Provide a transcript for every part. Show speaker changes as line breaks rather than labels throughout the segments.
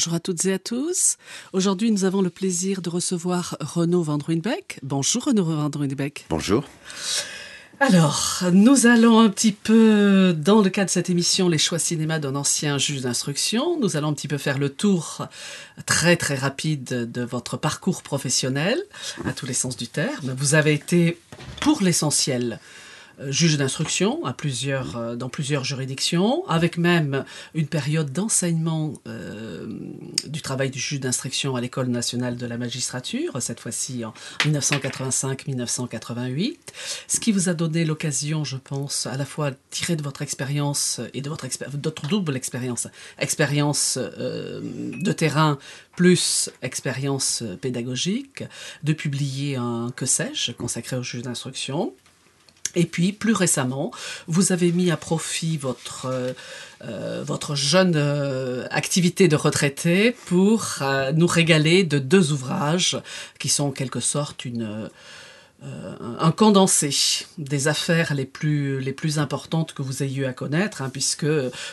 Bonjour à toutes et à tous. Aujourd'hui, nous avons le plaisir de recevoir Renaud Van Bonjour Renaud Van
Bonjour.
Alors, nous allons un petit peu, dans le cadre de cette émission, les choix cinéma d'un ancien juge d'instruction, nous allons un petit peu faire le tour très très rapide de votre parcours professionnel, à tous les sens du terme. Vous avez été, pour l'essentiel, juge d'instruction à plusieurs, euh, dans plusieurs juridictions, avec même une période d'enseignement euh, du travail du juge d'instruction à l'École nationale de la magistrature, cette fois-ci en 1985-1988, ce qui vous a donné l'occasion, je pense, à la fois tirer de votre expérience et de votre double expérience, expérience de terrain plus expérience pédagogique, de publier un que sais-je consacré au juge d'instruction et puis, plus récemment, vous avez mis à profit votre, euh, euh, jeune euh, activité de retraité pour nous régaler de deux ouvrages qui sont en quelque sorte une euh, un condensé des affaires les plus, les plus importantes que vous ayez eu à connaître, hein, puisque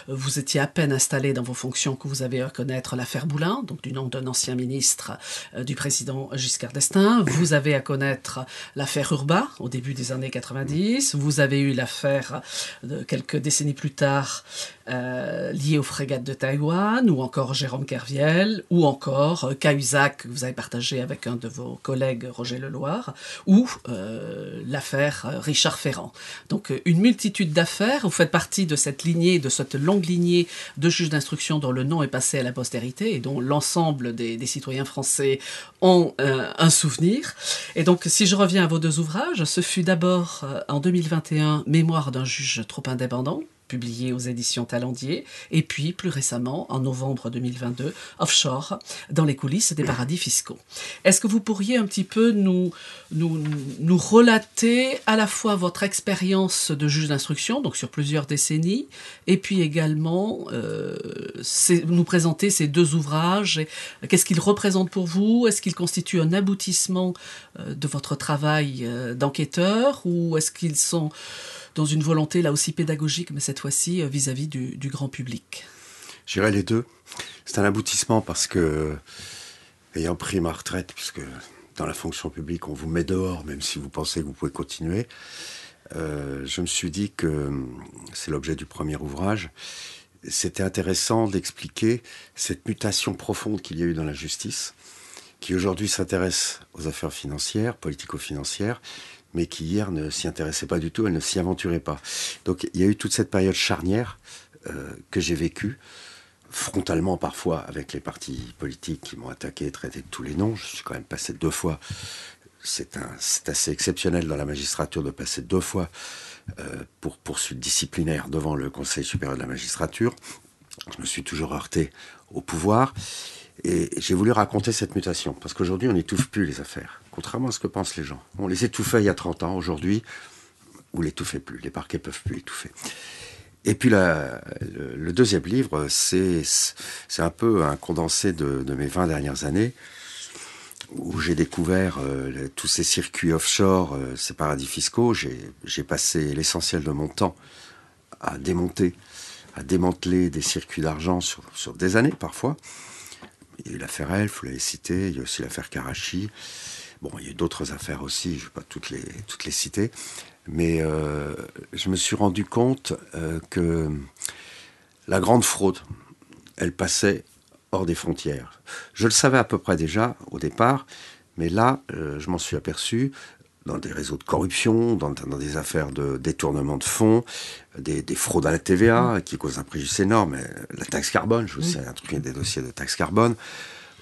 vous étiez à peine installé dans vos fonctions que vous avez eu à connaître l'affaire Boulin, donc du nom d'un ancien ministre euh, du président Giscard d'Estaing. Vous avez à connaître l'affaire Urba au début des années 90. Vous avez eu l'affaire de quelques décennies plus tard euh, liée aux frégates de Taïwan, ou encore Jérôme Kerviel, ou encore Cahuzac que vous avez partagé avec un de vos collègues Roger Leloir, ou euh, l'affaire euh, Richard Ferrand. Donc euh, une multitude d'affaires, vous faites partie de cette lignée, de cette longue lignée de juges d'instruction dont le nom est passé à la postérité et dont l'ensemble des, citoyens français ont un souvenir. Et donc si je reviens à vos deux ouvrages, ce fut d'abord en 2021 Mémoire d'un juge trop indépendant publié aux éditions Talendier, et puis plus récemment, en novembre 2022, Offshore, dans les coulisses des paradis fiscaux. Est-ce que vous pourriez un petit peu nous, nous, nous relater à la fois votre expérience de juge d'instruction, donc sur plusieurs décennies, et puis également euh, nous présenter ces deux ouvrages, qu'est-ce qu'ils représentent pour vous, est-ce qu'ils constituent un aboutissement euh, de votre travail euh, d'enquêteur, ou est-ce qu'ils sont dans une volonté là aussi pédagogique, mais cette fois-ci euh, vis-à-vis du, grand public
J'irai les deux. C'est un aboutissement parce que, ayant pris ma retraite, puisque dans la fonction publique, on vous met dehors, même si vous pensez que vous pouvez continuer, euh, je me suis dit que, c'est l'objet du premier ouvrage, c'était intéressant d'expliquer cette mutation profonde qu'il y a eu dans la justice, qui aujourd'hui s'intéresse aux affaires financières, politico-financières, mais qui hier ne s'y intéressait pas du tout, elle ne s'y aventurait pas. Donc il y a eu toute cette période charnière euh, que j'ai vécue, frontalement parfois avec les partis politiques qui m'ont attaqué, traité de tous les noms. Je suis quand même passé deux fois. C'est assez exceptionnel dans la magistrature de passer deux fois euh, pour poursuite disciplinaire devant le Conseil supérieur de la magistrature. Je me suis toujours heurté au pouvoir. Et j'ai voulu raconter cette mutation, parce qu'aujourd'hui, on n'étouffe plus les affaires, contrairement à ce que pensent les gens. On les étouffait il y a 30 ans, aujourd'hui, vous l'étouffez plus, les parquets peuvent plus l'étouffer. Et puis le, deuxième livre, c'est un peu un condensé de, mes 20 dernières années, où j'ai découvert euh, tous ces circuits offshore, euh, ces paradis fiscaux. J'ai passé l'essentiel de mon temps à démonter, à démanteler des circuits d'argent sur, sur des années parfois. Il y a eu l'affaire Elf, vous l'avez cité, il y a aussi l'affaire Karachi. Bon, il y a eu d'autres affaires aussi, je ne vais pas toutes les, toutes les citer. Mais euh, je me suis rendu compte euh, que la grande fraude, elle passait hors des frontières. Je le savais à peu près déjà au départ, mais là, euh, je m'en suis aperçu dans des réseaux de corruption, dans, des affaires de détournement de fonds, des, fraudes à la TVA qui causent un préjudice énorme, la taxe carbone, je vous sais, un truc, des dossiers de taxe carbone,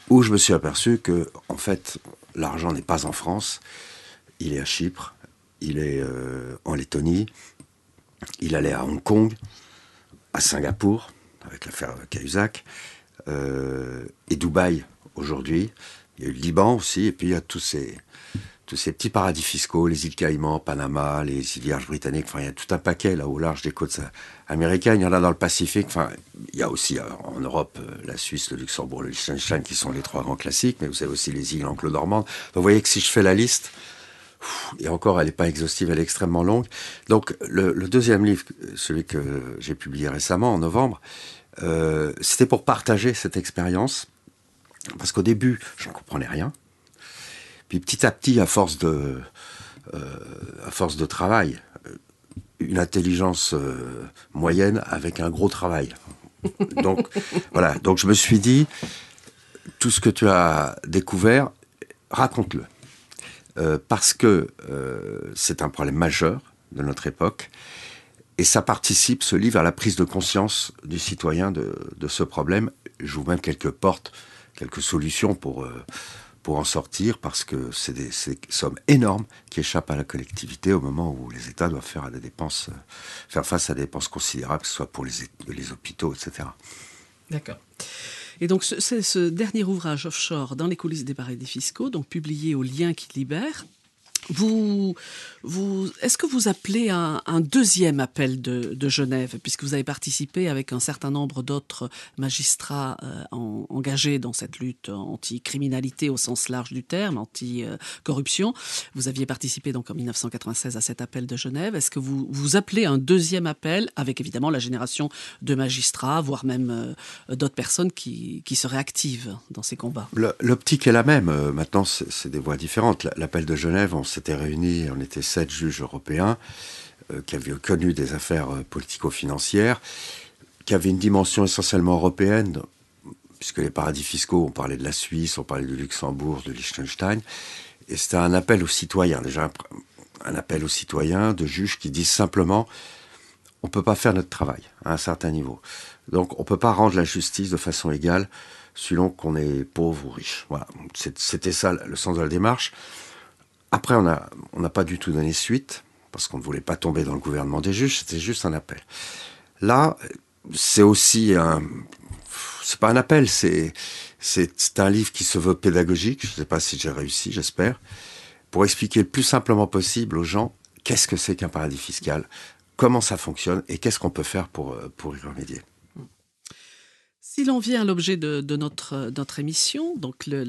où je me suis aperçu que, en fait, l'argent n'est pas en France, il est à Chypre, il est euh, en Lettonie, il allait à Hong Kong, à Singapour, avec l'affaire Cahuzac, euh, et Dubaï aujourd'hui. Il y a eu le Liban aussi, et puis il y a tous ces, tous ces petits paradis fiscaux, les îles Caïmans, Panama, les îles Vierges britanniques, enfin il y a tout un paquet là au large des côtes américaines, il y en a dans le Pacifique, enfin il y a aussi euh, en Europe euh, la Suisse, le Luxembourg, le Liechtenstein qui sont les trois grands classiques, mais vous avez aussi les îles anglo-normandes. Donc vous voyez que si je fais la liste, et encore elle n'est pas exhaustive, elle est extrêmement longue. Donc le, deuxième livre, celui que j'ai publié récemment en novembre, Euh, c'était pour partager cette expérience, parce qu'au début, je ne comprenais rien. Puis petit à petit, à force de, euh, à force de travail, une intelligence moyenne avec un gros travail. Donc voilà, donc je me suis dit, tout ce que tu as découvert, raconte-le. Euh, parce que euh, c'est un problème majeur de notre époque, et ça participe, ce livre, à la prise de conscience du citoyen de, ce problème. J'ouvre même quelques portes, quelques solutions pour, euh, pour en sortir, parce que c'est des, sommes énormes qui échappent à la collectivité au moment où les États doivent faire, des dépenses, faire face à des dépenses considérables, que ce soit pour les, les hôpitaux, etc.
D'accord. Et donc, c'est ce dernier ouvrage offshore dans les coulisses des paradis fiscaux, donc publié au Lien qui libère, vous, vous, Est-ce que vous appelez un, deuxième appel de, de, Genève, puisque vous avez participé avec un certain nombre d'autres magistrats euh, engagés dans cette lutte anti-criminalité au sens large du terme, anti-corruption? Vous aviez participé donc en 1996 à cet appel de Genève. Est-ce que vous, vous appelez un deuxième appel, avec évidemment la génération de magistrats, voire même euh, d'autres personnes qui, qui, seraient actives dans ces combats?
L'optique est la même. Euh, maintenant, c'est des voies différentes. L'appel de Genève, on s'était réunis, on était sept juges européens euh, qui avaient connu des affaires euh, politico-financières, qui avaient une dimension essentiellement européenne, puisque les paradis fiscaux, on parlait de la Suisse, on parlait du Luxembourg, de Liechtenstein, et c'était un appel aux citoyens, déjà un, appel aux citoyens de juges qui disent simplement on ne peut pas faire notre travail à un certain niveau. Donc on ne peut pas rendre la justice de façon égale selon qu'on est pauvre ou riche. Voilà, c'était ça le sens de la démarche. Après, on n'a on pas du tout donné suite, parce qu'on ne voulait pas tomber dans le gouvernement des juges, c'était juste un appel. Là, c'est aussi un... C'est pas un appel, c'est, c'est, un livre qui se veut pédagogique, je ne sais pas si j'ai réussi, j'espère, pour expliquer le plus simplement possible aux gens qu'est-ce que c'est qu'un paradis fiscal, comment ça fonctionne et qu'est-ce qu'on peut faire pour, pour y remédier.
Si l'on vient à l'objet de, notre, notre émission, donc le,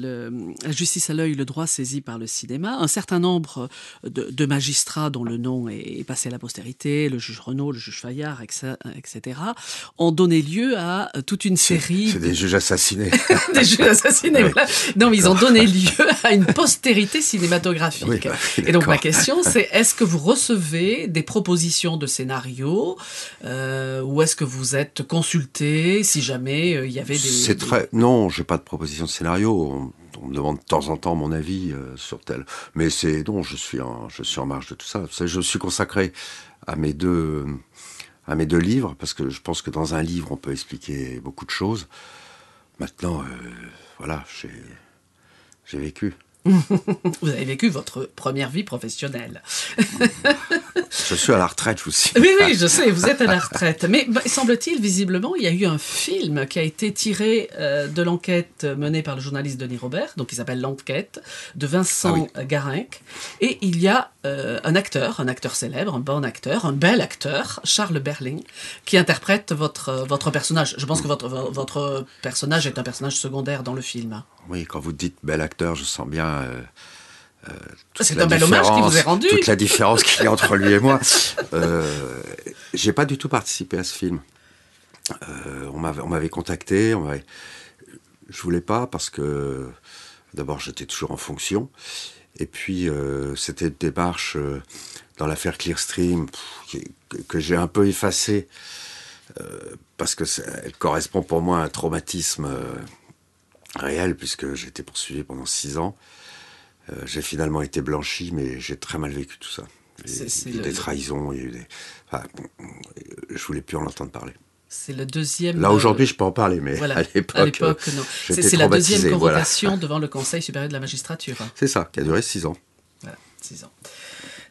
la justice à l'œil, le droit saisi par le cinéma, un certain nombre de, magistrats dont le nom est passé à la postérité, le juge Renault, le juge Fayard, etc., ont donné lieu à toute une série...
C'est des juges assassinés.
des juges assassinés, voilà. Non, mais ils ont donné lieu à une postérité cinématographique. Bah, Et donc ma question, c'est est-ce que vous recevez des propositions de scénarios euh, ou est-ce que vous êtes consulté si jamais il y avait des.
C'est très. Non, j'ai pas de proposition de scénario. On, me demande de temps en temps mon avis euh, sur tel. Mais c'est non, je suis en, je suis en marge de tout ça. Je suis consacré à mes deux, à mes deux livres parce que je pense que dans un livre on peut expliquer beaucoup de choses. Maintenant, euh, voilà, j'ai, j'ai vécu.
vous avez vécu votre première vie professionnelle.
je suis à la retraite,
sais. Oui, oui, je sais, vous êtes à la retraite. Mais bah, semble-t-il, visiblement, il y a eu un film qui a été tiré euh, de l'enquête menée par le journaliste Denis Robert, donc il s'appelle L'enquête, de Vincent ah Garinck. Et il y a euh, un acteur, un acteur célèbre, un bon acteur, un bel acteur, Charles Berling, qui interprète votre, votre personnage. Je pense que votre, votre personnage est un personnage secondaire dans le film.
Oui, quand vous dites bel acteur, je sens bien. Euh,
euh, c'est un bel hommage qui vous est rendu.
Toute la différence qu'il y a entre lui et moi. Euh, J'ai pas du tout participé à ce film. Euh, on m'avait contacté. On je voulais pas parce que d'abord j'étais toujours en fonction. Et puis c'était une démarche dans l'affaire Clearstream que, que j'ai un peu effacée parce que elle correspond pour moi à un traumatisme réel, puisque j'ai été poursuivi pendant six ans. Euh, j'ai finalement été blanchi, mais j'ai très mal vécu tout ça. Il y a eu des trahisons, il y a eu des... Enfin, je voulais plus en entendre parler.
C'est le deuxième.
Là aujourd'hui, je peux en parler, mais à l'époque,
non. C'est la deuxième convocation devant le Conseil supérieur de la magistrature.
C'est ça, qui a duré six ans.
Voilà, six ans.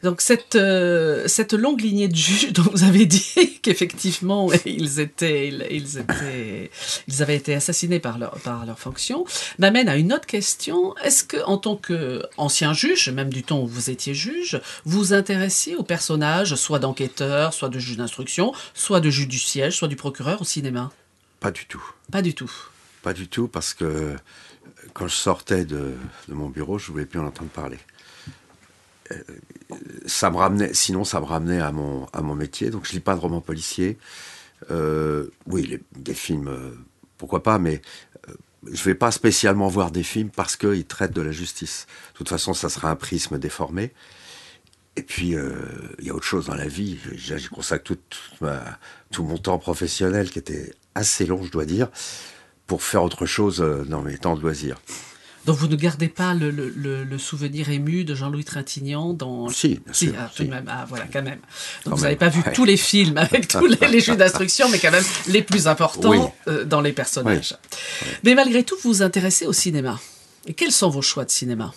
Donc cette, euh, cette longue lignée de juges dont vous avez dit qu'effectivement ils étaient, ils, étaient, ils avaient été assassinés par leur, par leur fonction, m'amène à une autre question. Est-ce que, en tant qu'ancien juge, même du temps où vous étiez juge, vous intéressiez aux personnages, soit d'enquêteurs, soit de juges d'instruction, soit de juge du siège, soit du procureur au cinéma?
Pas du tout.
Pas du tout.
Pas du tout, parce que quand je sortais de, de mon bureau, je ne voulais plus en entendre parler. Euh, ça me ramenait, sinon ça me ramenait à mon, à mon métier. Donc je lis pas de romans policiers. Euh, oui, des films, euh, pourquoi pas, mais je vais pas spécialement voir des films parce qu'ils traitent de la justice. De toute façon, ça sera un prisme déformé. Et puis, il y a autre chose dans la vie. J'y consacre tout, tout, mon temps professionnel, qui était assez long, je dois dire, pour faire autre chose dans mes temps de loisirs.
Donc vous ne gardez pas le, souvenir ému de Jean-Louis Trintignant dans...
Si, bien sûr.
Ah, Même, ah, voilà, quand même. Donc vous n'avez pas vu tous les films avec tous les, les jeux d'instruction, mais quand même les plus importants euh, dans les personnages. Mais malgré tout, vous vous intéressez au cinéma. Et quels sont vos choix de cinéma?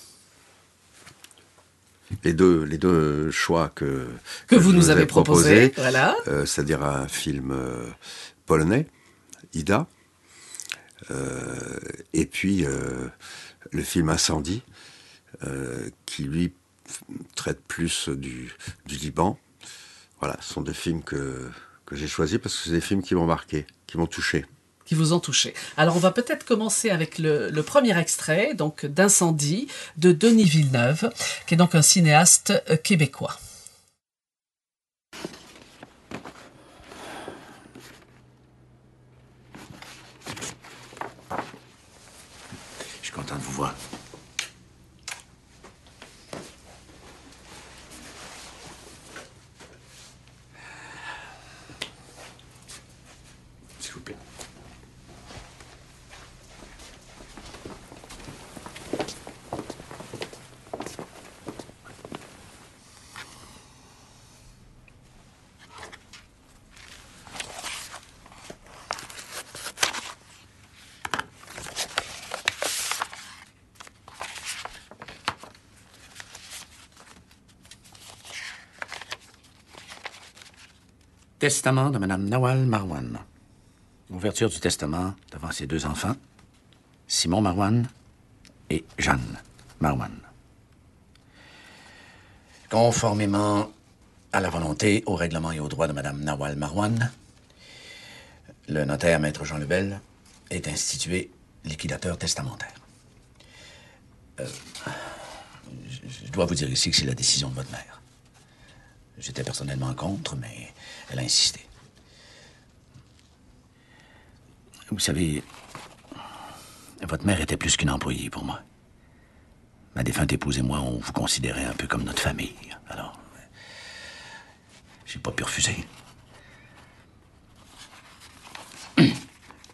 Les deux, les deux choix que,
que, vous nous avez proposés, voilà.
Euh, c'est-à-dire un film euh, polonais, Ida, et puis le film Incendie, euh, qui lui traite plus du, Liban. Voilà, ce sont des films que, que j'ai choisis parce que c'est des films qui m'ont marqué, qui m'ont touché.
Qui vous ont touché. Alors on va peut-être commencer avec le, premier extrait, donc d'Incendie, de Denis Villeneuve, qui est donc un cinéaste euh, québécois.
De vous voir. Testament de Mme Nawal Marwan. Ouverture du testament devant ses deux enfants, Simon Marwan et Jeanne Marwan. Conformément à la volonté, au règlement et aux droits de Mme Nawal Marwan, le notaire Maître Jean Lebel est institué liquidateur testamentaire. Euh, je dois vous dire ici que c'est la décision de votre mère. J'étais personnellement contre, mais elle a insisté. Vous savez, votre mère était plus qu'une employée pour moi. Ma défunte épouse et moi, on vous considérait un peu comme notre famille. Alors, j'ai pas pu refuser.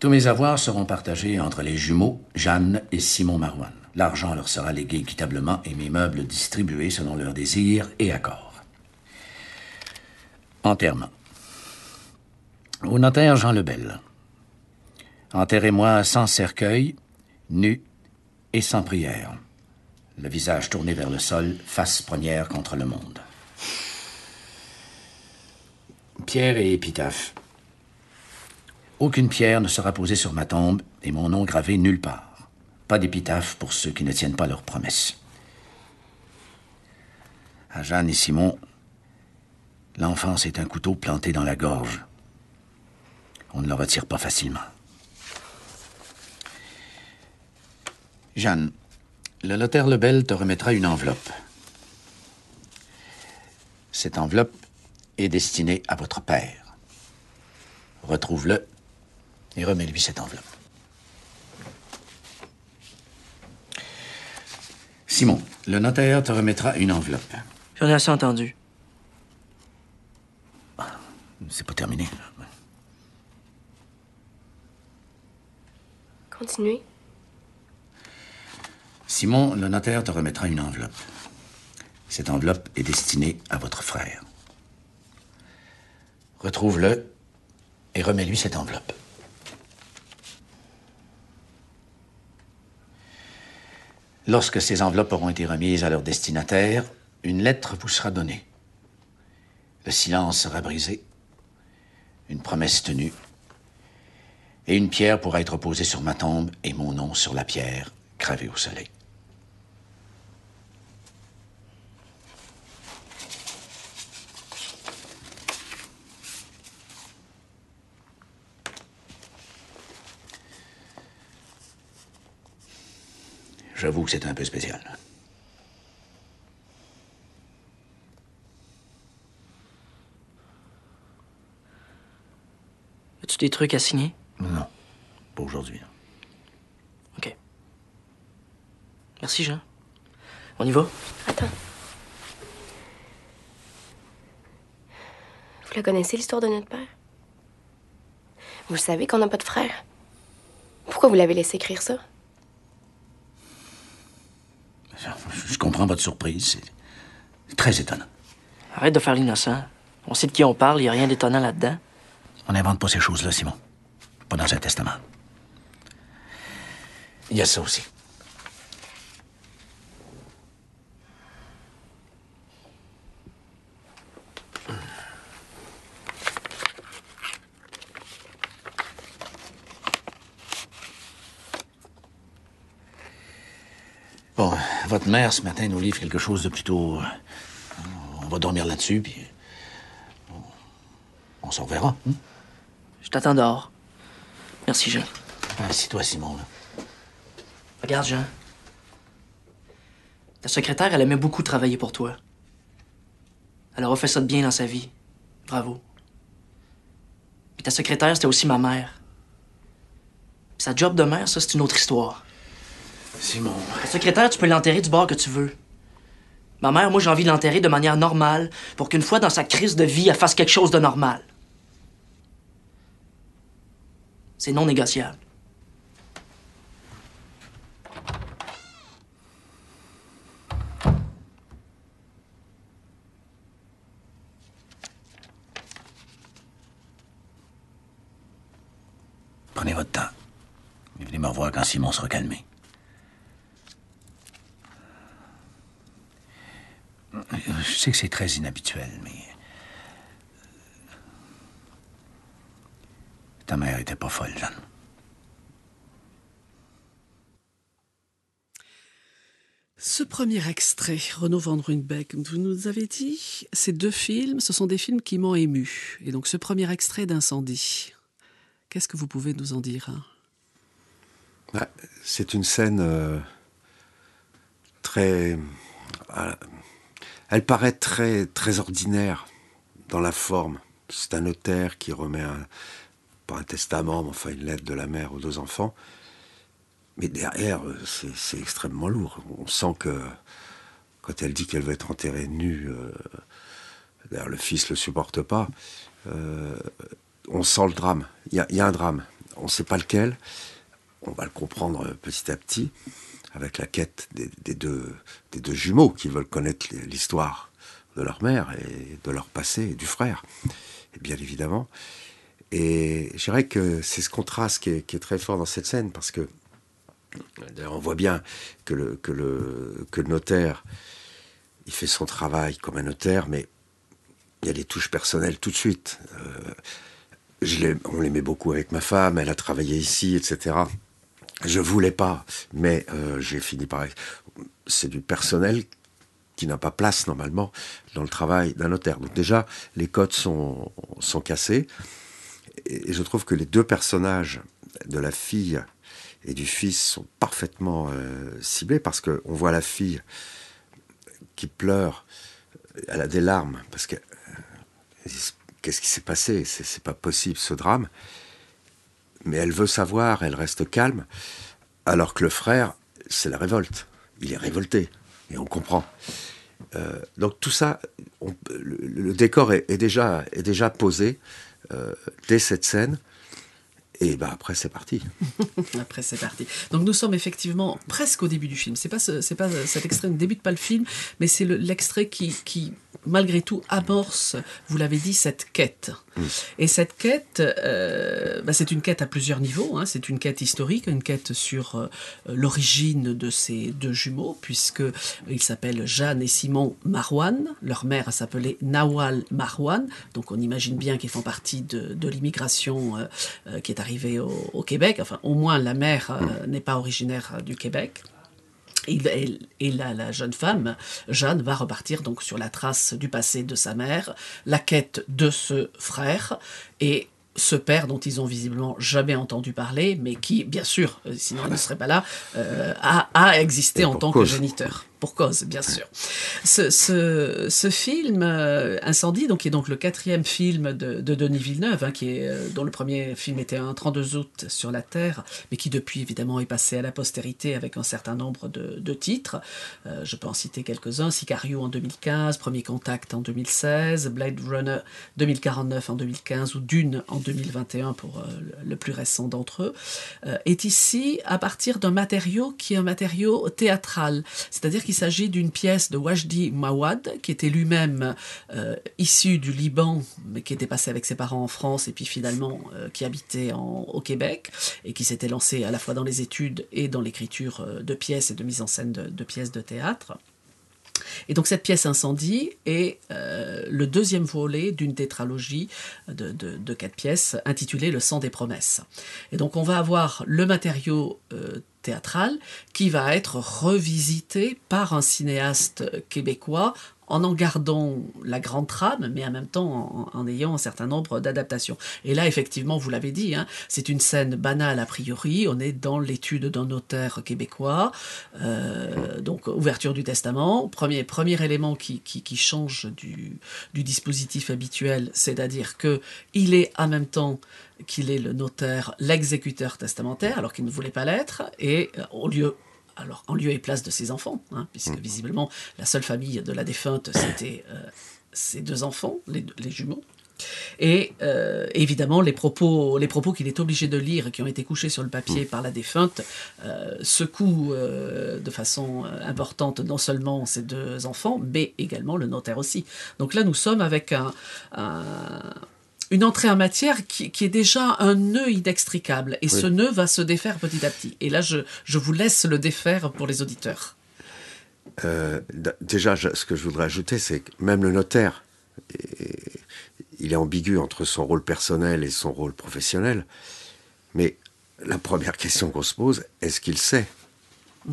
Tous mes avoirs seront partagés entre les jumeaux Jeanne et Simon Marouane. L'argent leur sera légué équitablement et mes meubles distribués selon leurs désirs et accords. Enterrement. Au notaire Jean Lebel. Enterrez-moi sans cercueil, nu et sans prière. Le visage tourné vers le sol, face première contre le monde. Pierre et épitaphe. Aucune pierre ne sera posée sur ma tombe et mon nom gravé nulle part. Pas d'épitaphe pour ceux qui ne tiennent pas leurs promesses. À Jeanne et Simon, l'enfance est un couteau planté dans la gorge. On ne le retire pas facilement. Jeanne, le notaire Lebel te remettra une enveloppe. Cette enveloppe est destinée à votre père. Retrouve-le et remets-lui cette enveloppe. Simon, le notaire te remettra une enveloppe.
J'en ai assez entendu.
C'est pas terminé.
Continuez.
Simon, le notaire te remettra une enveloppe. Cette enveloppe est destinée à votre frère. Retrouve-le et remets-lui cette enveloppe. Lorsque ces enveloppes auront été remises à leur destinataire, une lettre vous sera donnée. Le silence sera brisé, une promesse tenue et une pierre pourra être posée sur ma tombe et mon nom sur la pierre, gravé au soleil. J'avoue que c'est un peu spécial.
As-tu des trucs à signer?
Non, pas aujourd'hui.
OK. Merci, Jean. On y va?
Attends. Vous la connaissez, l'histoire de notre père? Vous savez qu'on n'a pas de frère? Pourquoi vous l'avez laissé écrire ça?
Je, je comprends votre surprise. C'est très étonnant.
Arrête de faire l'innocent. On sait de qui on parle, il n'y a rien d'étonnant là-dedans.
On n'invente pas ces choses-là, Simon. Pas dans un testament. Il y a ça aussi. Bon, votre mère, ce matin, nous livre quelque chose de plutôt... euh, On va dormir là-dessus, puis... On, on s'en reverra. hein?
Je t'attends dehors. Merci, Jean.
Assis-toi, Simon, là.
Regarde, Jean. Ta secrétaire, elle aimait beaucoup travailler pour toi. Elle aura fait ça de bien dans sa vie. Bravo. Puis ta secrétaire, c'était aussi ma mère. Puis sa job de mère, ça, c'est une autre histoire.
Simon...
Ta secrétaire, tu peux l'enterrer du bord que tu veux. Ma mère, moi, j'ai envie de l'enterrer de manière normale pour qu'une fois dans sa crise de vie, elle fasse quelque chose de normal. C'est non négociable.
Prenez votre temps. Et venez me revoir quand Simon sera calmé. Je sais que c'est très inhabituel, mais... Ta mère était pas folle, Jeanne.
Ce premier extrait, Renaud Van Ruynbeck, vous nous avez dit, ces deux films, ce sont des films qui m'ont ému. Et donc ce premier extrait d'Incendie, qu'est-ce que vous pouvez nous en dire hein?
Ouais, C'est une scène euh, très. euh, elle paraît très, très ordinaire dans la forme. C'est un notaire qui remet un, pas un testament, mais enfin une lettre de la mère aux deux enfants. Mais derrière, euh, c'est extrêmement lourd. On sent que quand elle dit qu'elle veut être enterrée nue, euh, le fils le supporte pas, euh, on sent le drame. Il y a, un drame. On ne sait pas lequel. On va le comprendre petit à petit avec la quête des, des deux, des deux jumeaux qui veulent connaître l'histoire de leur mère et de leur passé et du frère, et bien évidemment. Et je dirais que c'est ce contraste qui est, qui est très fort dans cette scène parce que D'ailleurs, on voit bien que le, notaire, il fait son travail comme un notaire, mais il y a des touches personnelles tout de suite. Euh, on l'aimait beaucoup avec ma femme, elle a travaillé ici, etc. Je voulais pas, mais euh, j'ai fini par. C'est du personnel qui n'a pas place normalement dans le travail d'un notaire. Donc déjà, les codes sont cassés. Et, je trouve que les deux personnages de la fille et du fils sont parfaitement euh, ciblés parce qu'on voit la fille qui pleure, elle a des larmes parce que euh, qu'est-ce qui s'est passé? C'est pas possible ce drame. Mais elle veut savoir, elle reste calme, alors que le frère, c'est la révolte. Il est révolté et on comprend. Euh, donc tout ça, le, décor est déjà posé euh, dès cette scène. Et ben après, c'est parti.
Après, c'est parti. Donc, nous sommes effectivement presque au début du film. C'est pas, pas cet extrait ne débute pas le film, mais c'est le- l'extrait qui, qui, malgré tout, amorce, vous l'avez dit, cette quête. Et cette quête, euh, bah, c'est une quête à plusieurs niveaux. hein. C'est une quête historique, une quête sur euh, l'origine de ces deux jumeaux, puisque ils s'appellent Jeanne et Simon Marwan. Leur mère s'appelait Nawal Marwan. Donc, on imagine bien qu'ils font partie de, de l'immigration euh, qui est arrivée au, au Québec. Enfin, au moins, la mère euh, n'est pas originaire du Québec. Et, et- et la, la jeune femme, Jeanne, va repartir donc sur la trace du passé de sa mère, la quête de ce frère et ce père dont ils ont visiblement jamais entendu parler, mais qui, bien sûr, euh, sinon il ne serait pas là, euh, a, a existé
Et
en tant
cause.
que géniteur. Pour cause, bien sûr. Ce, film, euh, Incendie, donc, qui est donc le quatrième film de, de Denis Villeneuve, hein, qui est, euh, dont le premier film était un 32 août sur la Terre, mais qui depuis, évidemment, est passé à la postérité avec un certain nombre de, titres. Euh, je peux en citer quelques-uns. Sicario en 2015, Premier Contact en 2016, Blade Runner 2049 en 2015 ou Dune en 2021 pour le, le plus récent d'entre eux, est ici à partir d'un matériau qui est un matériau théâtral, c'est-à-dire qu'il s'agit d'une pièce de Wajdi Mawad, qui était lui-même euh, issu du Liban, mais qui était passé avec ses parents en France et puis finalement euh, qui habitait au Québec et qui s'était lancé à la fois dans les études et dans l'écriture euh, de pièces et de mise en scène de, pièces de théâtre. Et donc cette pièce Incendie est le deuxième volet d'une tétralogie de, quatre pièces intitulée Le sang des promesses. Et donc on va avoir le matériau théâtral qui va être revisité par un cinéaste québécois en en gardant la grande trame, mais en même temps en, ayant un certain nombre d'adaptations. Et là, effectivement, vous l'avez dit, hein, c'est une scène banale a priori. On est dans l'étude d'un notaire québécois, euh, donc ouverture du testament. Premier, premier élément qui, qui, qui change du, du dispositif habituel, c'est-à-dire que il est en même temps qu'il est le notaire, l'exécuteur testamentaire, alors qu'il ne voulait pas l'être, et euh, au lieu alors en lieu et place de ses enfants, hein, puisque visiblement la seule famille de la défunte, c'était euh, ses deux enfants, les, les jumeaux. Et euh, évidemment, les propos, les propos qu'il est obligé de lire qui ont été couchés sur le papier par la défunte euh, secouent euh, de façon importante non seulement ses deux enfants, mais également le notaire aussi. Donc là, nous sommes avec un, un une entrée en matière qui, qui, est déjà un nœud inextricable. Et oui. ce nœud va se défaire petit à petit. Et là, je, je vous laisse le défaire pour les auditeurs.
Euh, déjà, je, ce que je voudrais ajouter, c'est que même le notaire, il est ambigu entre son rôle personnel et son rôle professionnel. Mais la première question qu'on se pose, est-ce qu'il sait? Mm.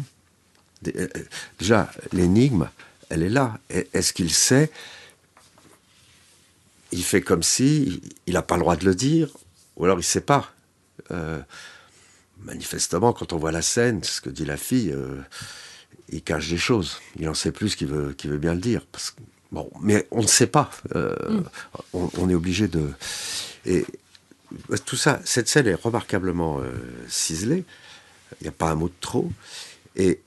Déjà, l'énigme, elle est là. Est-ce qu'il sait il fait comme si il n'a pas le droit de le dire, ou alors il ne sait pas. Euh, manifestement, quand on voit la scène, ce que dit la fille, euh, il cache des choses. Il en sait plus qu'il veut, qu veut bien le dire. Parce que, bon, mais on ne sait pas. Euh, mm. on, on, est obligé de. Et tout ça, cette scène est remarquablement ciselée. Il n'y a pas un mot de trop. Et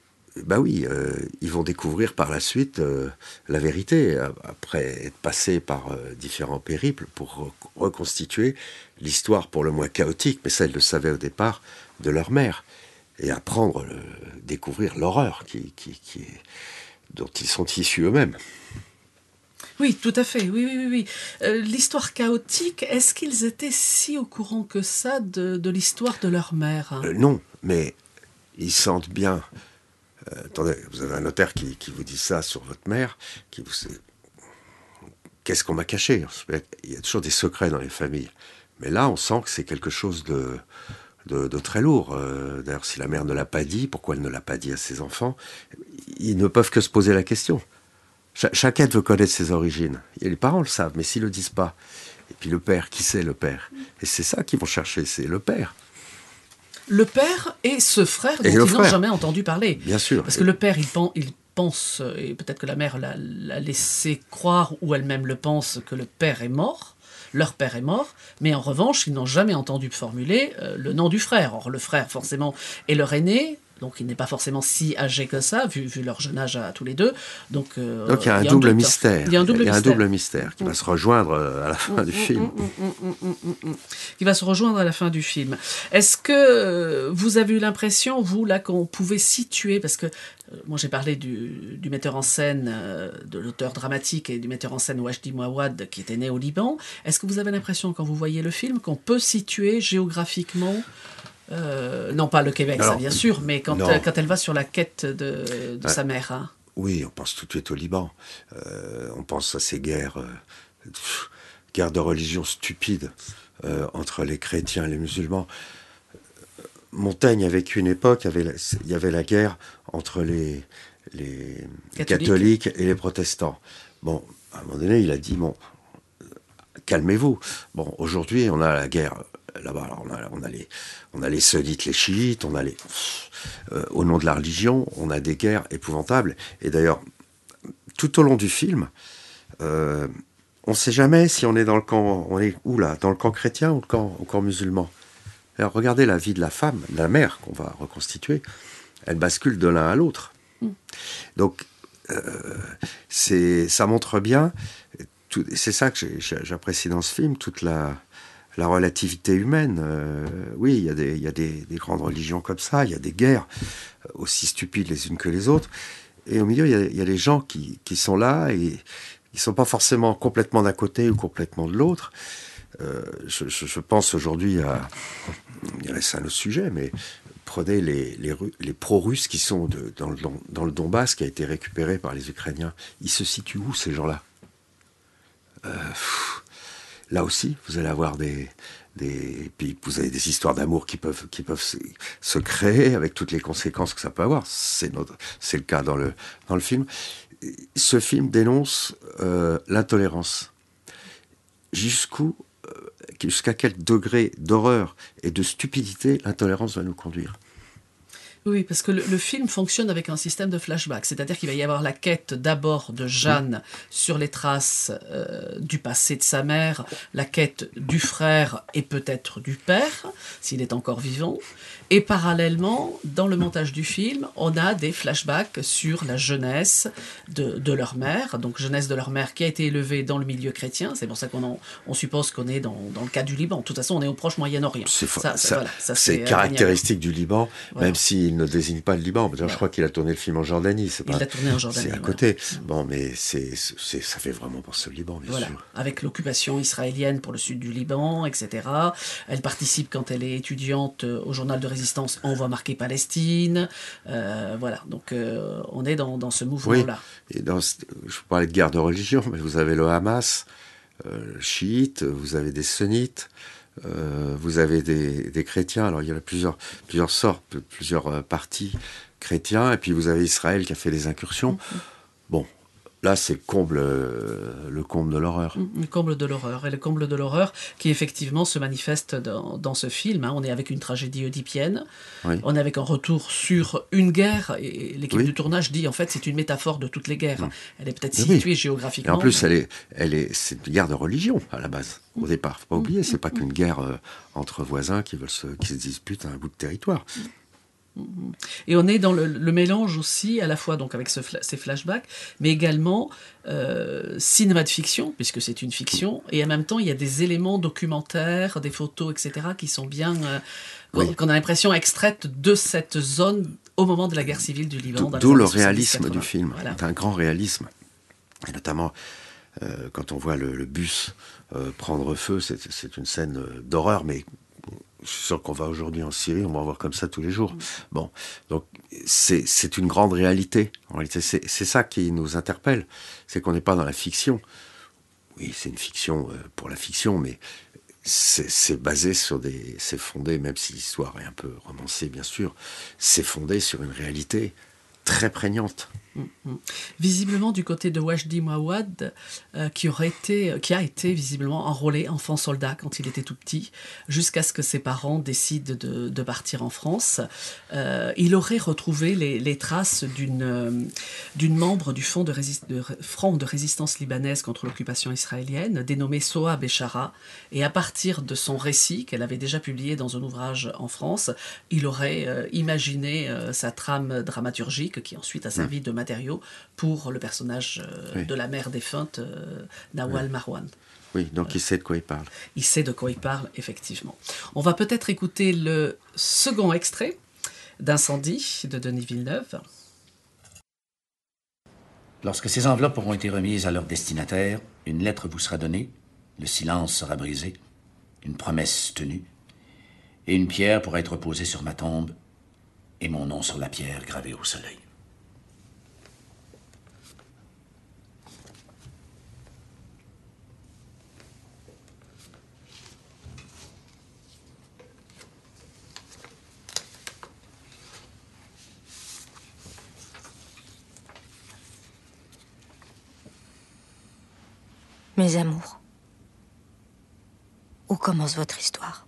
bah oui, euh, ils vont découvrir par la suite euh, la vérité, après être passés par euh, différents périples pour reconstituer l'histoire pour le moins chaotique, mais ça ils le savaient au départ, de leur mère, et apprendre, découvrir l'horreur qui, qui, qui est, dont ils sont issus eux-mêmes.
Oui, tout à fait. Oui, oui, oui. oui. Euh, l'histoire chaotique, est-ce qu'ils étaient si au courant que ça de, de l'histoire de leur mère?
Non, mais ils sentent bien euh, attendez, vous avez un notaire qui, vous dit ça sur votre mère, qui vous qu'est-ce qu'on m'a caché? Il y a toujours des secrets dans les familles. Mais là, on sent que c'est quelque chose de, très lourd. Euh, D'ailleurs, si la mère ne l'a pas dit, pourquoi elle ne l'a pas dit à ses enfants? Ils ne peuvent que se poser la question. Ch chacun veut connaître ses origines. Et les parents le savent, mais s'ils ne le disent pas. Et puis le père, qui c'est le père? Et c'est ça qu'ils vont chercher, c'est le père
le père et ce frère dont ils n'ont jamais entendu parler.
Bien sûr.
Parce que le père, il, pense, il pense et peut-être que la mère l'a laissé croire, ou elle-même le pense, que le père est mort. Leur père est mort, mais en revanche, ils n'ont jamais entendu formuler euh, le nom du frère. Or, le frère, forcément, est leur aîné, donc il n'est pas forcément si âgé que ça, vu, vu leur jeune âge à, à tous les deux. Donc,
euh, donc il y a un, il y a double, un mystère. Il y a un double, il y a mystère. Un double mystère qui mmh. va se rejoindre à la fin mmh, du film.
Mmh, qui va se rejoindre à la fin du film. Est-ce que vous avez eu l'impression, vous, là, qu'on pouvait situer, parce que euh, moi j'ai parlé du, du, metteur en scène, euh, de l'auteur dramatique et du metteur en scène Wajdi Mouawad qui était né au Liban, est-ce que vous avez l'impression, quand vous voyez le film, qu'on peut situer géographiquement euh, non, pas le Québec, Alors, ça bien sûr, mais quand, euh, quand, elle va sur la quête de, de sa mère. Hein.
Oui, on pense tout de suite au Liban. Euh, on pense à ces guerres, euh, guerres de religion stupides entre les chrétiens et les musulmans. Montaigne a vécu une époque, il y avait la, il y avait la guerre entre les, les catholiques. catholiques et les protestants. Bon, à un moment donné, il a dit bon, calmez-vous. Bon, aujourd'hui, on a la guerre là-bas. Alors, on a, on a les, on a les sunnites, les chiites, on a les, euh, au nom de la religion, on a des guerres épouvantables. Et d'ailleurs, tout au long du film, euh, on ne sait jamais si on est dans le camp, on est où là, dans le camp chrétien ou le camp, au camp musulman. Alors, regardez la vie de la femme, de la mère qu'on va reconstituer. Elle bascule de l'un à l'autre. Donc, euh, c'est, ça montre bien. tout- C'est ça que j'apprécie dans ce film, toute la, la relativité humaine. Euh, oui, il y a, des, grandes religions comme ça, il y a des guerres euh, aussi stupides les unes que les autres. Et au milieu, il y a, les gens qui, sont là et ils ne sont pas forcément complètement d'un côté ou complètement de l'autre. Euh, je, pense aujourd'hui à. C'est un autre sujet, mais prenez les, les, Ru- les pro-russes qui sont dans, le, Donbass, qui a été récupéré par les Ukrainiens. Ils se situent où, ces gens-là? Là aussi, vous allez avoir des. puis vous avez des histoires d'amour qui peuvent, qui peuvent se, se créer avec toutes les conséquences que ça peut avoir. C'est notre- c'est le cas dans le, dans le film. Ce film dénonce euh, l'intolérance. Jusqu'où, euh, jusqu'à quel degré d'horreur et de stupidité l'intolérance va nous conduire?
Oui, parce que le, le film fonctionne avec un système de flashback, c'est-à-dire qu'il va y avoir la quête d'abord de Jeanne sur les traces euh, du passé de sa mère, la quête du frère et peut-être du père, s'il est encore vivant, et parallèlement, dans le montage du film, on a des flashbacks sur la jeunesse de, de leur mère, donc jeunesse de leur mère qui a été élevée dans le milieu chrétien, c'est pour ça qu'on en- on suppose qu'on est dans, dans le cas du Liban, de toute façon on est au proche Moyen-Orient.
C'est
Ça,
ça-
voilà, ça,
c'est
indéniable.
caractéristique du Liban,
Voilà.
même s'il ne désigne pas le Liban. Je crois qu'il a tourné le film en Jordanie. C'est
Il
pas-
l'a tourné en Jordanie,
C'est à
voilà.
côté. Bon, mais c'est, ça fait vraiment penser au Liban, bien
Voilà,
sûr.
avec l'occupation israélienne pour le sud du Liban, etc. Elle participe quand elle est étudiante euh, au journal de résistance On va marquer Palestine. Euh, voilà, donc euh, on est dans, dans ce
Oui.
mouvement-là.
Et dans, je vous parlais de guerre de religion, mais vous avez le Hamas, euh, chiite, vous avez des sunnites, vous avez des, chrétiens. Alors il y a plusieurs, plusieurs sortes, plusieurs euh, partis chrétiens, et puis vous avez Israël qui a fait des incursions. Bon, là c'est le comble, euh, le comble de l'horreur.
Mm, Le comble de l'horreur. Et le comble de l'horreur qui effectivement se manifeste dans, dans ce film. hein. On est avec une tragédie oedipienne.
Oui.
On est avec un retour sur une guerre. Et l'équipe
Oui.
du tournage dit en fait c'est une métaphore de toutes les guerres. Elle est peut-être
oui.
située
Et
géographiquement.
en plus, elle est, elle est, c'est une guerre de religion à la base, au départ. Faut pas oublier, c'est pas qu'une guerre euh, entre voisins qui veulent se, qui se disputent un bout de territoire.
Et on est dans le, le mélange aussi, à la fois donc avec ce ces flashbacks, mais également euh, cinéma de fiction, puisque c'est une fiction, et en même temps il y a des éléments documentaires, des photos, etc., qui sont bien, euh, qu'on
Oui.
qu'on a l'impression extraites de cette zone au moment de la guerre civile du Liban.
D'où le
années 70,
réalisme
80.
du film.
Voilà.
C'est un grand réalisme. Et notamment, euh, quand on voit le, le bus prendre feu, c'est une scène d'horreur, mais je suis sûr qu'on va aujourd'hui en Syrie, on va voir comme ça tous les jours. Bon, donc c'est une grande réalité. En réalité, c'est ça qui nous interpelle. C'est qu'on n'est pas dans la fiction. Oui, c'est une fiction euh, pour la fiction, mais c'est basé sur des. C'est fondé, même si l'histoire est un peu romancée, bien sûr, c'est fondé sur une réalité très prégnante.
Visiblement du côté de Wajdi Mouawad, euh, qui aurait été, qui a été visiblement enrôlé enfant soldat quand il était tout petit, jusqu'à ce que ses parents décident de, partir en France. Euh, il aurait retrouvé les, traces d'une euh, membre du Front de, Front de résistance libanaise contre l'occupation israélienne, dénommée Soa Béchara, et à partir de son récit qu'elle avait déjà publié dans un ouvrage en France, il aurait euh, imaginé euh, sa trame dramaturgique qui ensuite a servi de pour le personnage euh,
Oui.
de la mère défunte, euh, Nawal Marwan.
Oui, donc il sait de quoi il parle.
Il sait de quoi il parle, effectivement. On va peut-être écouter le second extrait d'Incendie de Denis Villeneuve.
Lorsque ces enveloppes auront été remises à leur destinataire, une lettre vous sera donnée, le silence sera brisé, une promesse tenue, et une pierre pourra être posée sur ma tombe, et mon nom sur la pierre gravé au soleil.
Mes amours, où commence votre histoire?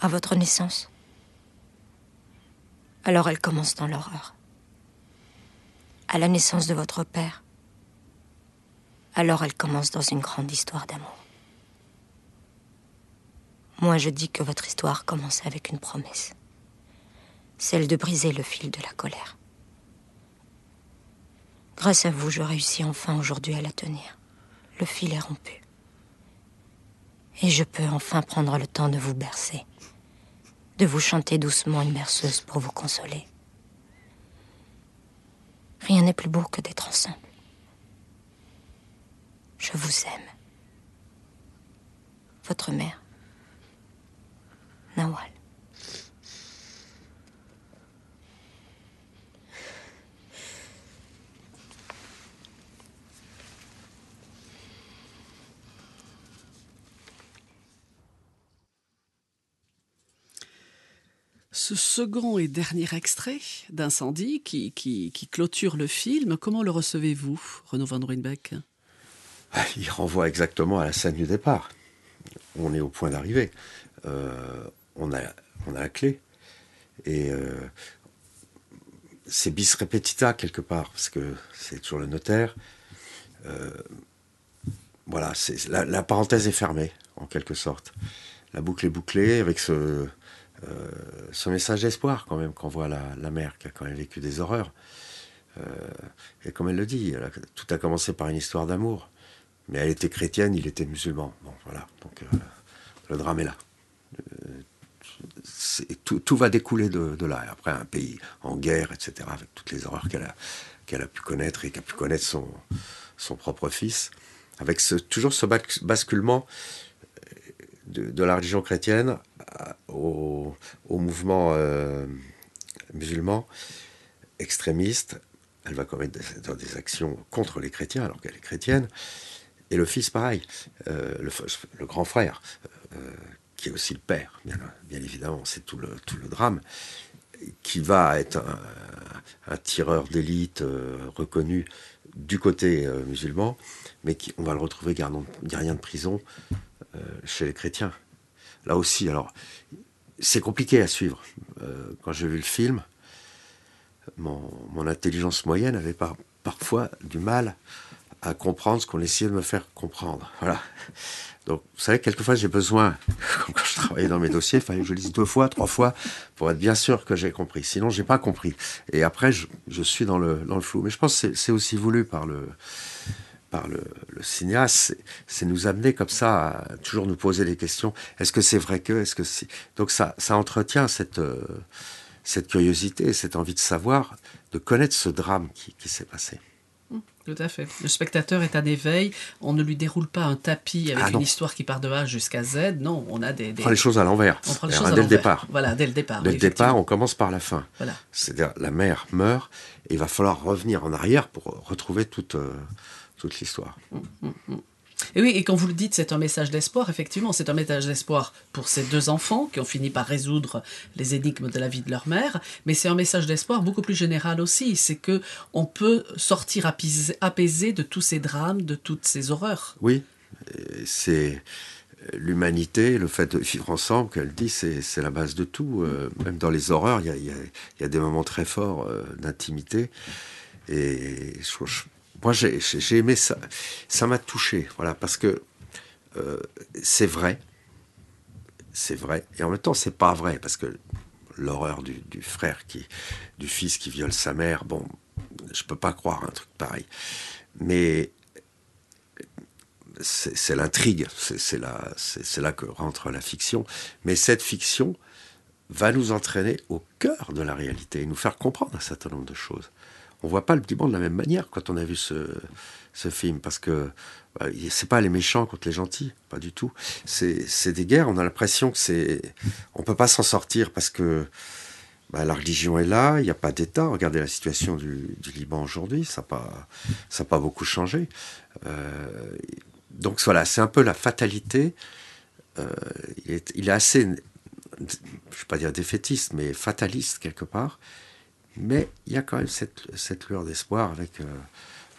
À votre naissance? Alors elle commence dans l'horreur. À la naissance de votre père Alors elle commence dans une grande histoire d'amour. Moi, je dis que votre histoire commence avec une promesse. Celle de briser le fil de la colère. Grâce à vous, je réussis enfin aujourd'hui à la tenir. Le fil est rompu. Et je peux enfin prendre le temps de vous bercer. De vous chanter doucement une berceuse pour vous consoler. Rien n'est plus beau que d'être ensemble. Je vous aime. Votre mère. Nawal.
Ce second et dernier extrait d'incendie qui, clôture le film, comment le recevez-vous, Renaud Van Ruynbeck
Il renvoie exactement à la scène du départ. On est au point d'arrivée. Euh, on, a, la clé. Et euh, c'est bis repetita quelque part, parce que c'est toujours le notaire. Euh, voilà, la parenthèse est fermée, en quelque sorte. La boucle est bouclée avec ce, euh, ce message d'espoir quand même qu'on voit la, la, mère qui a quand même vécu des horreurs. Euh, et comme elle le dit, tout a commencé par une histoire d'amour. Mais elle était chrétienne, il était musulman. Bon, voilà. Donc euh, le drame est là. tout, tout, va découler de, de, là. Et après, un pays en guerre, etc., avec toutes les horreurs qu'elle a, qu'elle a pu connaître et qu'a pu connaître son, son propre fils, avec ce, toujours ce basculement de, de, la religion chrétienne au, mouvement euh, musulman extrémiste. Elle va commettre des, des, actions contre les chrétiens alors qu'elle est chrétienne. Et le fils, pareil, euh, le, grand frère, euh, qui est aussi le père, bien, évidemment, c'est tout le, drame, qui va être un, un tireur d'élite reconnu du côté musulman, mais qui, on va le retrouver gardien, de prison chez les chrétiens. Là aussi, alors, c'est compliqué à suivre. Euh, quand j'ai vu le film, mon, intelligence moyenne avait par, parfois du mal à comprendre ce qu'on essayait de me faire comprendre. Voilà. Donc, vous savez, quelquefois, j'ai besoin, quand je travaillais dans mes dossiers, il fallait que je lise deux fois, trois fois, pour être bien sûr que j'ai compris. Sinon, j'ai pas compris. Et après, je, je, suis dans le, dans le flou. Mais je pense que c'est aussi voulu par le, par le, le cinéaste, c'est nous amener comme ça à toujours nous poser des questions. Est-ce que c'est vrai que Est-ce que c'est donc ça, ça entretient cette euh, cette curiosité, cette envie de savoir, de connaître ce drame qui, qui s'est passé.
Mmh, tout à fait. Le spectateur est en éveil. On ne lui déroule pas un tapis avec ah, une histoire qui part de A jusqu'à Z. Non, on a des. des...
On prend les choses à l'envers.
On prend les choses
dès le départ.
Voilà, dès le départ.
Dès le départ, on commence par la fin.
Voilà.
C'est-à-dire la mère meurt et il va falloir revenir en arrière pour retrouver toute. Euh, toute l'histoire.
Mmh, mmh. Et oui, et quand vous le dites, c'est un message d'espoir, effectivement, c'est un message d'espoir pour ces deux enfants qui ont fini par résoudre les énigmes de la vie de leur mère, mais c'est un message d'espoir beaucoup plus général aussi, c'est que on peut sortir apaisé, apaisé de tous ces drames, de toutes ces horreurs.
Oui, c'est l'humanité, le fait de vivre ensemble, qu'elle dit, c'est la base de tout. Euh, même dans les horreurs, il y a, des moments très forts euh, d'intimité. Et je, je moi j'ai aimé ça. Ça m'a touché voilà parce que euh, c'est vrai. C'est vrai. Et en même temps c'est pas vrai parce que l'horreur du, frère qui du fils qui viole sa mère bon je peux pas croire un truc pareil. Mais c'est l'intrigue. C'est là c'est là que rentre la fiction. Mais cette fiction va nous entraîner au cœur de la réalité et nous faire comprendre un certain nombre de choses on voit pas le petit monde de la même manière quand on a vu ce, film parce que bah, c'est pas les méchants contre les gentils pas du tout. C'est des guerres on a l'impression que c'est on peut pas s'en sortir parce que bah, la religion est là il n'y a pas d'état. Regardez la situation du, Liban aujourd'hui ça pas pas beaucoup changé. Euh, donc voilà c'est un peu la fatalité. Euh, il, est, il est assez je vais pas dire défaitiste mais fataliste quelque part mais il y a quand même cette, cette lueur d'espoir avec euh,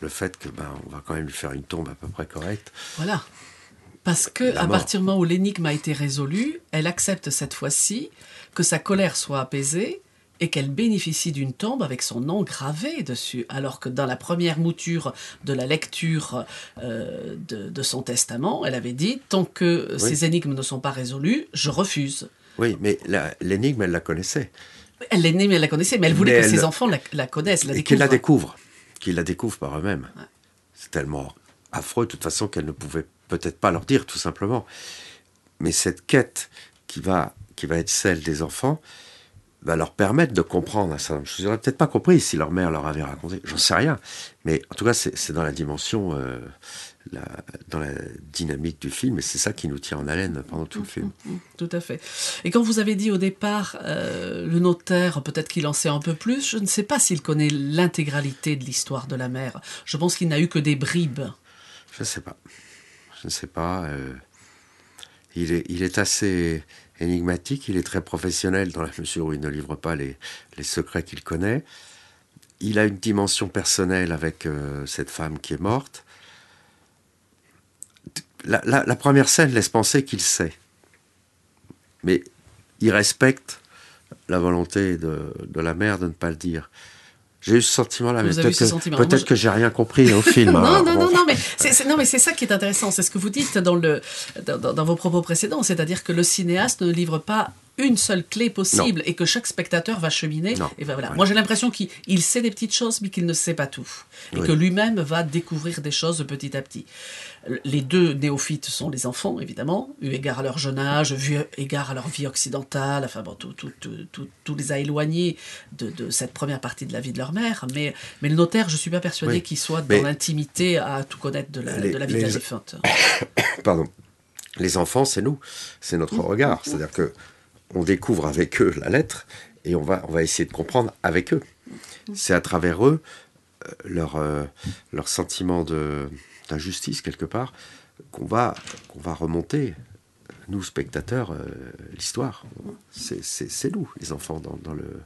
le fait que ben on va quand même lui faire une tombe à peu près correcte.
Voilà. Parce que à partir du moment où l'énigme a été résolue, elle accepte cette fois-ci que sa colère soit apaisée et qu'elle bénéficie d'une tombe avec son nom gravé dessus, alors que dans la première mouture de la lecture euh, de, de son testament, elle avait dit tant que ces énigmes ne sont pas résolues, je refuse.
Oui, mais l'énigme, elle la connaissait.
Elle l'aimait, elle la connaissait, mais elle voulait
Mais
que
elle-
ses enfants la, la connaissent, la
et qu'ils la découvrent. Qu'ils la découvrent par eux-mêmes. C'est tellement affreux, de toute façon, qu'elle ne pouvait peut-être pas leur dire, tout simplement. Mais cette quête qui va, qui va être celle des enfants va leur permettre de comprendre un certain nombre de choses. Ils n'auraient peut-être pas compris si leur mère leur avait raconté. J'en sais rien. Mais en tout cas, c'est c'est dans la dimension, euh, la- dans la dynamique du film. Et c'est ça qui nous tient en haleine pendant tout le film.
Tout à fait. Et quand vous avez dit au départ, euh, le notaire, peut-être qu'il en sait un peu plus, je ne sais pas s'il connaît l'intégralité de l'histoire de la mère. Je pense qu'il n'a eu que des bribes.
Je ne sais pas. Je ne sais pas. euh, il, est, il est assez énigmatique, il est très professionnel dans la mesure où il ne livre pas les, les secrets qu'il connaît. Il a une dimension personnelle avec euh, cette femme qui est morte. La, la- la première scène laisse penser qu'il sait. Mais il respecte la volonté de, de la mère de ne pas le dire. J'ai eu ce sentiment-là, mais peut-être que, peut-être
je-
que j'ai rien compris au film.
Non,
hein.
non,
Bon.
non, non, mais c'est c'est- non, mais c'est ça qui est intéressant. C'est ce que vous dites dans, le, dans, vos propos précédents. C'est-à-dire que le cinéaste ne livre pas une seule clé possible et que chaque spectateur va cheminer.
Non.
Et voilà. Moi, j'ai l'impression qu'il il sait des petites choses, mais qu'il ne sait pas tout. Et
Oui.
que lui-même va découvrir des choses petit à petit. Les deux néophytes sont les enfants, évidemment, eu égard à leur jeune âge, vu égard à leur vie occidentale. Enfin bon, tout, tout, tout, tout- tout les a éloignés de, de cette première partie de la vie de leur mère. Mais, mais le notaire, je suis pas persuadé
Oui.
qu'il soit dans l'intimité à tout connaître de la,
Les-
de la vie de la défunte.
pardon, les enfants, c'est nous, c'est notre regard. C'est-à-dire que on découvre avec eux la lettre et on va, on va essayer de comprendre avec eux. C'est à travers eux euh, leur, euh, leur sentiment de- d'injustice quelque part qu'on va, qu'on va remonter, nous spectateurs, euh, l'histoire. C'est- nous, les enfants, dans, dans le,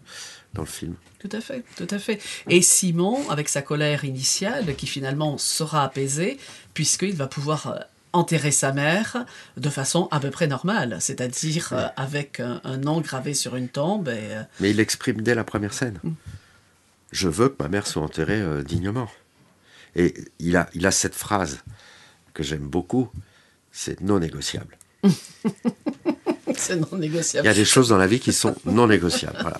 dans le film.
Tout à fait, tout à fait. Et Simon, avec sa colère initiale, qui finalement sera apaisée, puisqu'il va pouvoir euh, enterrer sa mère de façon à peu près normale, c'est-à-dire euh, avec un, un nom gravé sur une tombe. Et, euh,
Mais il l'exprime dès la première scène. Je veux que ma mère soit enterrée dignement. Et il a, il a cette phrase que j'aime beaucoup, c'est non négociable.
c'est non
Il
négociable.
y a des choses dans la vie qui sont non négociables. Voilà.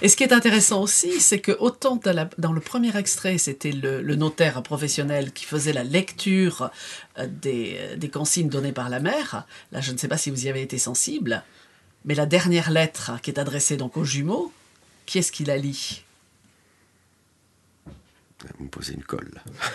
Et ce qui est intéressant aussi, c'est que autant dans, la- dans le premier extrait, c'était le, le notaire professionnel qui faisait la lecture euh, des, euh, des consignes données par la mère, là je ne sais pas si vous y avez été sensible, mais la dernière lettre qui est adressée donc aux jumeaux, qui est-ce qui la lit?
Vous me posez une colle.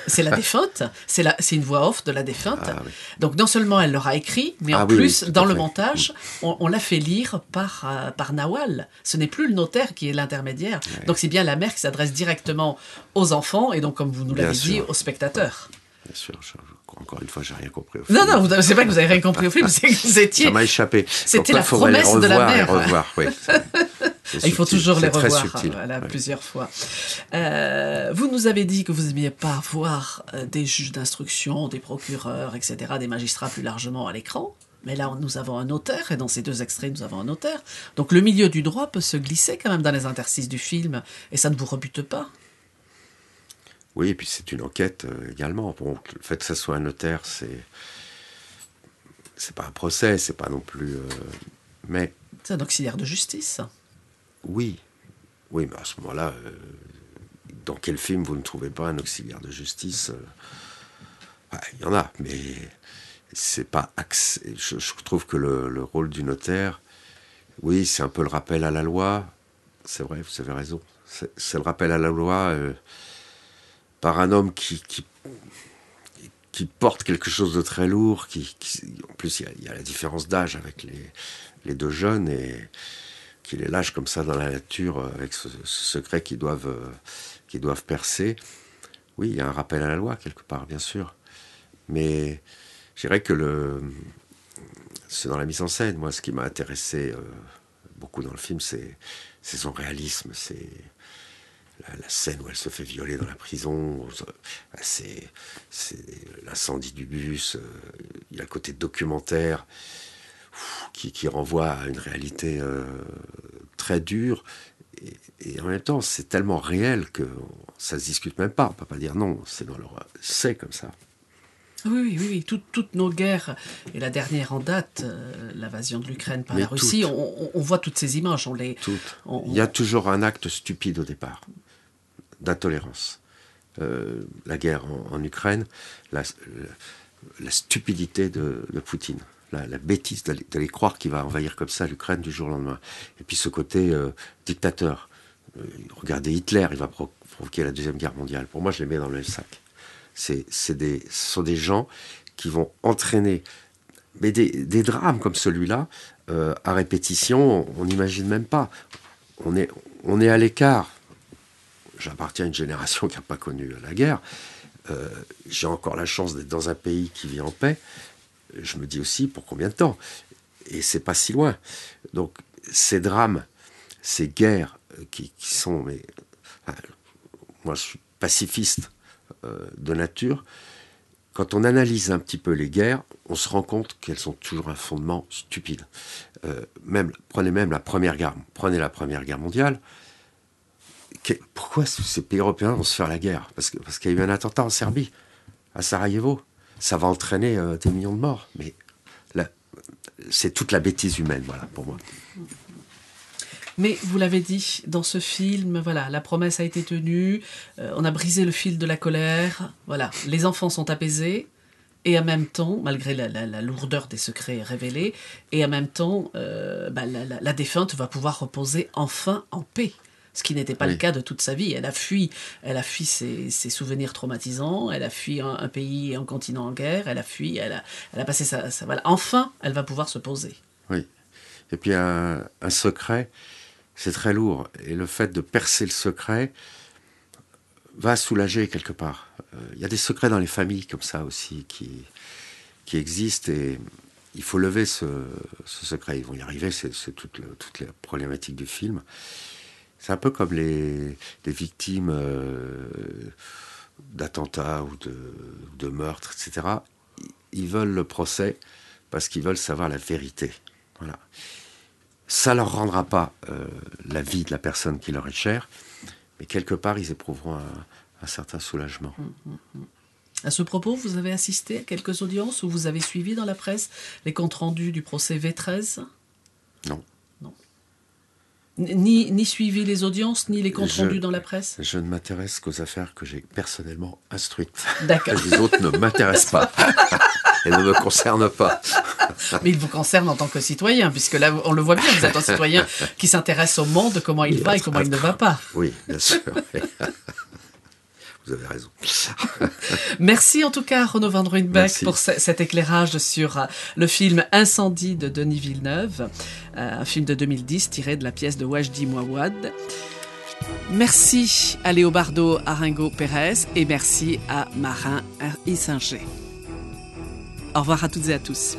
C'est la défunte, c'est la- c'est une voix off de la défunte.
Ah oui.
Donc non seulement elle leur a écrit, mais
Ah
en
oui,
plus, dans le montage, on, on l'a fait lire par, euh, par Nawal. Ce n'est plus le notaire qui est l'intermédiaire. Donc c'est bien la mère qui s'adresse directement aux enfants et donc, comme vous nous
Bien
l'avez dit,
sûr.
aux spectateurs.
Bien sûr, je- encore une fois, j'ai rien compris. Au
Non,
film.
non, vous- c'est pas que vous avez rien compris au film, c'est que vous étiez...
Ça m'a échappé.
C'était la promesse de la mère.
revoir, oui.
Il faut toujours les revoir
subtil.
voilà,
Ouais.
plusieurs fois. Euh, vous nous avez dit que vous n'aimiez pas voir euh, des juges d'instruction, des procureurs, etc., des magistrats plus largement à l'écran. Mais là, nous avons un notaire, et dans ces deux extraits, nous avons un notaire. Donc le milieu du droit peut se glisser quand même dans les interstices du film, et ça ne vous rebute pas?
Oui, et puis c'est une enquête euh, également. Bon, le fait que ça soit un notaire, c'est c'est pas un procès, c'est pas non plus. euh, mais
C'est un auxiliaire de justice.
oui, oui, mais à ce moment-là, euh, dans quel film vous ne trouvez pas un auxiliaire de justice ouais, Il y en a, mais c'est pas axé. Je, je trouve que le, le rôle du notaire, oui, c'est un peu le rappel à la loi. C'est vrai, vous avez raison. C'est le rappel à la loi par un homme qui, porte quelque chose de très lourd. Qui, en plus, il y a, la différence d'âge avec les, deux jeunes et qui les lâche comme ça dans la nature avec ce, secret qu'ils doivent, percer. Oui, il y a un rappel à la loi quelque part, bien sûr. Mais je dirais que c'est dans la mise en scène. Moi, ce qui m'a intéressé euh, beaucoup dans le film, c'est, c'est son réalisme. C'est la, scène où elle se fait violer dans la prison, c'est l'incendie du bus, il y a le côté documentaire qui, qui, renvoie à une réalité très dure. Et, en même temps, c'est tellement réel que ça se discute même pas. On peut pas dire non, c'est dans leur, c'est comme ça.
Oui, oui, oui, toutes nos guerres, et la dernière en date, euh, l'invasion de l'Ukraine par la Russie, on, voit toutes ces images. On les,
toutes. Il y a toujours un acte stupide au départ, d'intolérance. Euh, la guerre en, Ukraine, la, stupidité de, Poutine, la, bêtise d'aller croire qu'il va envahir comme ça l'Ukraine du jour au lendemain. Et puis ce côté euh, dictateur. regardez Hitler, il va provoquer la Deuxième Guerre mondiale. Pour moi, je les mets dans le sac. C'est des, ce sont des gens qui vont entraîner mais des, drames comme celui-là, euh, à répétition, on n'imagine même pas. On est, on est à l'écart. J'appartiens à une génération qui n'a pas connu la guerre. Euh, j'ai encore la chance d'être dans un pays qui vit en paix. Je me dis aussi pour combien de temps Et c'est pas si loin. Donc ces drames, ces guerres euh, qui, sont, mais moi je suis pacifiste euh, de nature, quand on analyse un petit peu les guerres, on se rend compte qu'elles ont toujours un fondement stupide. Même, prenez même la Première Guerre, prenez la Première Guerre mondiale. Pourquoi ces pays européens vont se faire la guerre Parce qu'il y a eu un attentat en Serbie, à Sarajevo. Ça va entraîner euh, des millions de morts. Mais c'est toute la bêtise humaine, voilà, pour moi.
Mais vous l'avez dit, dans ce film, voilà, la promesse a été tenue, euh, on a brisé le fil de la colère, voilà, les enfants sont apaisés, et en même temps, malgré la, lourdeur des secrets révélés, et en même temps, euh, bah, la, défunte va pouvoir reposer enfin en paix. Ce qui n'était pas le cas de toute sa vie. Elle a fui, elle a fui ses, souvenirs traumatisants, elle a fui un, pays, un continent en guerre, elle a fui, elle a, elle a passé sa, voilà. Enfin, elle va pouvoir se poser.
Oui. Et puis un secret c'est très lourd. Et le fait de percer le secret va soulager quelque part. Euh, il y a des secrets dans les familles comme ça aussi qui, qui existent et il faut lever ce, secret. Ils vont y arriver, c'est toute, toute la problématique du film. C'est un peu comme les, victimes euh, d'attentats ou de, de meurtres, etc. Ils veulent le procès parce qu'ils veulent savoir la vérité. Voilà ça leur rendra pas euh, la vie de la personne qui leur est chère, mais quelque part, ils éprouveront un, certain soulagement. Hum.
À ce propos, vous avez assisté à quelques audiences où vous avez suivi dans la presse les comptes rendus du procès V13 Non. Ni, ni suivi les audiences, ni les comptes rendus dans la presse
Je ne m'intéresse qu'aux affaires que j'ai personnellement instruites.
D'accord.
Les autres ne m'intéressent pas. Elles ne me concernent pas.
Mais il vous concerne en tant que citoyen, puisque là, on le voit bien, vous êtes un citoyen qui s'intéresse au monde, comment il, va et comment il ne va pas.
Oui, bien sûr. Vous avez raison.
Merci en tout cas, Renaud Van Ruynbeck, pour cet éclairage sur euh, le film Incendie de Denis Villeneuve, euh, un film de 2010 tiré de la pièce de Wajdi Mouawad. Merci à Léobardo Aringo Pérez et merci à Marin Isinger. Au revoir à toutes et à tous.